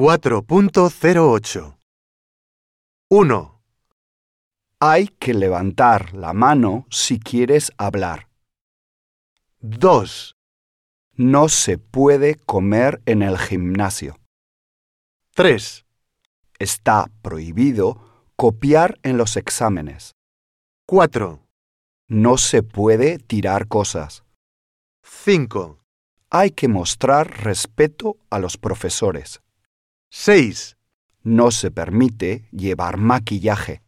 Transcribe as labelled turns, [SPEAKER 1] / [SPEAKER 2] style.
[SPEAKER 1] 4.08 1,
[SPEAKER 2] Hay que levantar la mano si quieres hablar.
[SPEAKER 1] 2,
[SPEAKER 2] No se puede comer en el gimnasio.
[SPEAKER 1] 3,
[SPEAKER 2] Está prohibido copiar en los exámenes.
[SPEAKER 1] 4,
[SPEAKER 2] No se puede tirar cosas.
[SPEAKER 1] 5,
[SPEAKER 2] Hay que mostrar respeto a los profesores.
[SPEAKER 1] 6,
[SPEAKER 2] No se permite llevar maquillaje.